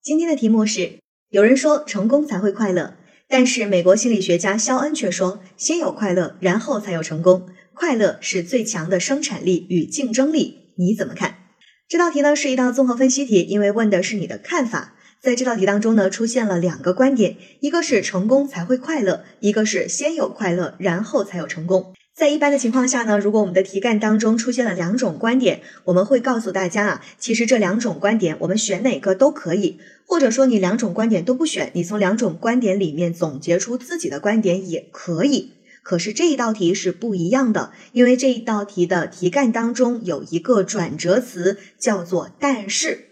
今天的题目是：有人说成功才会快乐，但是美国心理学家肖恩却说，先有快乐，然后才有成功。快乐是最强的生产力与竞争力，你怎么看？这道题呢是一道综合分析题，因为问的是你的看法。在这道题当中呢，出现了两个观点，一个是成功才会快乐，一个是先有快乐，然后才有成功。在一般的情况下呢，如果我们的题干当中出现了两种观点，我们会告诉大家啊，其实这两种观点我们选哪个都可以，或者说你两种观点都不选，你从两种观点里面总结出自己的观点也可以。可是这一道题是不一样的，因为这一道题的题干当中有一个转折词，叫做但是。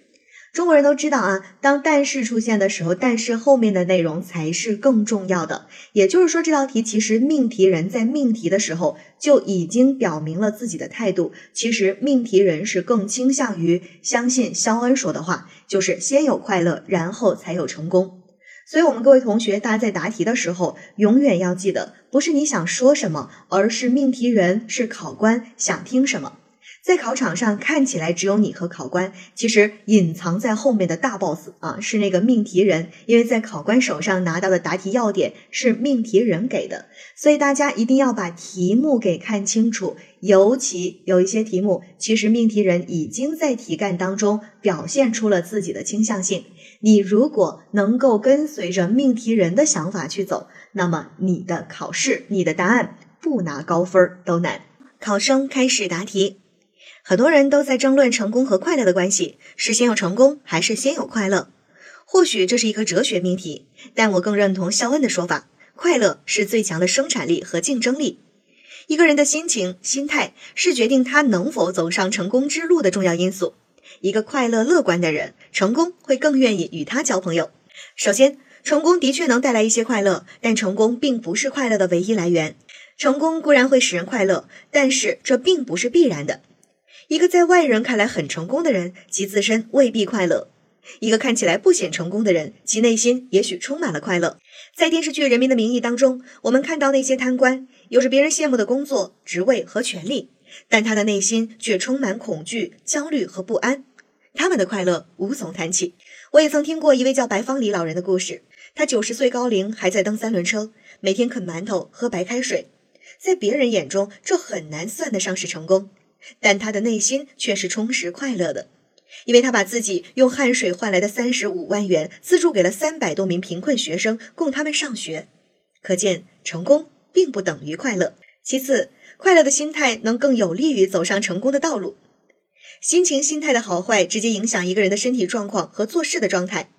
中国人都知道啊，当但是出现的时候，但是后面的内容才是更重要的。也就是说，这道题其实命题人在命题的时候就已经表明了自己的态度。其实命题人是更倾向于相信肖恩说的话，就是先有快乐，然后才有成功。所以，我们各位同学，大家在答题的时候，永远要记得，不是你想说什么，而是命题人是考官想听什么。在考场上看起来只有你和考官，其实隐藏在后面的大 boss 啊是那个命题人，因为在考官手上拿到的答题要点是命题人给的，所以大家一定要把题目给看清楚。尤其有一些题目，其实命题人已经在题干当中表现出了自己的倾向性。你如果能够跟随着命题人的想法去走，那么你的考试、你的答案不拿高分都难。考生开始答题。很多人都在争论成功和快乐的关系，是先有成功还是先有快乐？或许这是一个哲学命题，但我更认同肖恩的说法：快乐是最强的生产力和竞争力。一个人的心情、心态是决定他能否走上成功之路的重要因素。一个快乐、乐观的人，成功会更愿意与他交朋友。首先，成功的确能带来一些快乐，但成功并不是快乐的唯一来源。成功固然会使人快乐，但是这并不是必然的。一个在外人看来很成功的人，其自身未必快乐；一个看起来不显成功的人，其内心也许充满了快乐。在电视剧《人民的名义》当中，我们看到那些贪官有着别人羡慕的工作、职位和权利，但他的内心却充满恐惧、焦虑和不安。他们的快乐无从谈起。我也曾听过一位叫白方礼老人的故事，他九十岁高龄还在蹬三轮车，每天啃馒头、喝白开水，在别人眼中，这很难算得上是成功。但他的内心却是充实快乐的，因为他把自己用汗水换来的三十五万元资助给了三百多名贫困学生，供他们上学。可见，成功并不等于快乐。其次，快乐的心态能更有利于走上成功的道路。心情、心态的好坏直接影响一个人的身体状况和做事的状态。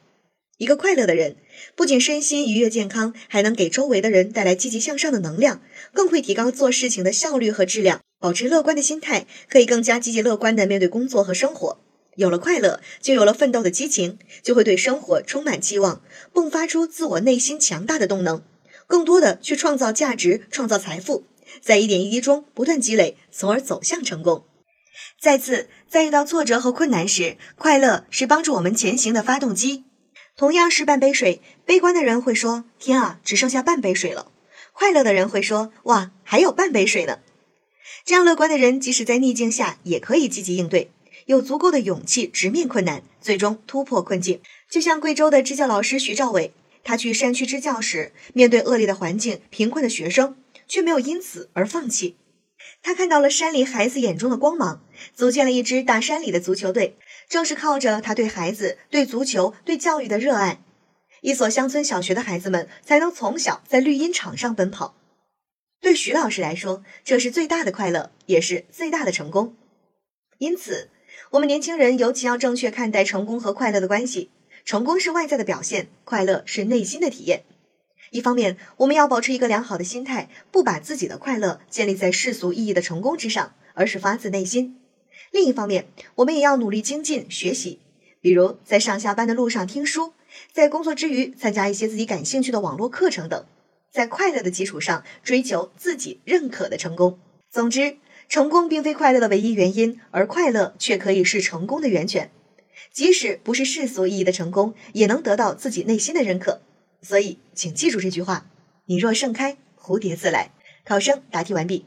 一个快乐的人，不仅身心愉悦健康，还能给周围的人带来积极向上的能量，更会提高做事情的效率和质量。保持乐观的心态，可以更加积极乐观地面对工作和生活。有了快乐，就有了奋斗的激情，就会对生活充满期望，迸发出自我内心强大的动能，更多的去创造价值、创造财富，在一点一滴中不断积累，从而走向成功。再次，在遇到挫折和困难时，快乐是帮助我们前行的发动机。同样是半杯水，悲观的人会说：“天啊，只剩下半杯水了。”快乐的人会说：“哇，还有半杯水呢。”这样乐观的人，即使在逆境下，也可以积极应对，有足够的勇气直面困难，最终突破困境。就像贵州的支教老师徐兆伟，他去山区支教时，面对恶劣的环境、贫困的学生，却没有因此而放弃。他看到了山里孩子眼中的光芒，组建了一支大山里的足球队。正是靠着他对孩子、对足球、对教育的热爱，一所乡村小学的孩子们才能从小在绿茵场上奔跑。对徐老师来说，这是最大的快乐，也是最大的成功。因此，我们年轻人尤其要正确看待成功和快乐的关系。成功是外在的表现，快乐是内心的体验。一方面，我们要保持一个良好的心态，不把自己的快乐建立在世俗意义的成功之上，而是发自内心。另一方面，我们也要努力精进学习，比如在上下班的路上听书，在工作之余参加一些自己感兴趣的网络课程等。在快乐的基础上追求自己认可的成功。总之，成功并非快乐的唯一原因，而快乐却可以是成功的源泉。即使不是世俗意义的成功，也能得到自己内心的认可。所以，请记住这句话：你若盛开，蝴蝶自来。考生答题完毕。